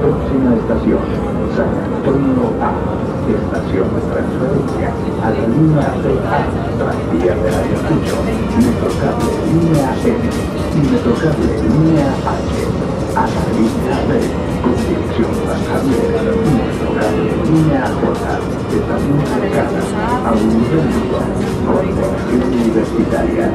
Próxima estación, San Antonio A. Estación de transferencia a la línea B, tranvía de la Ayacucho, Metrocable línea M y Metrocable línea H, a la línea B. J, que también a un centro, Corporación Universitaria.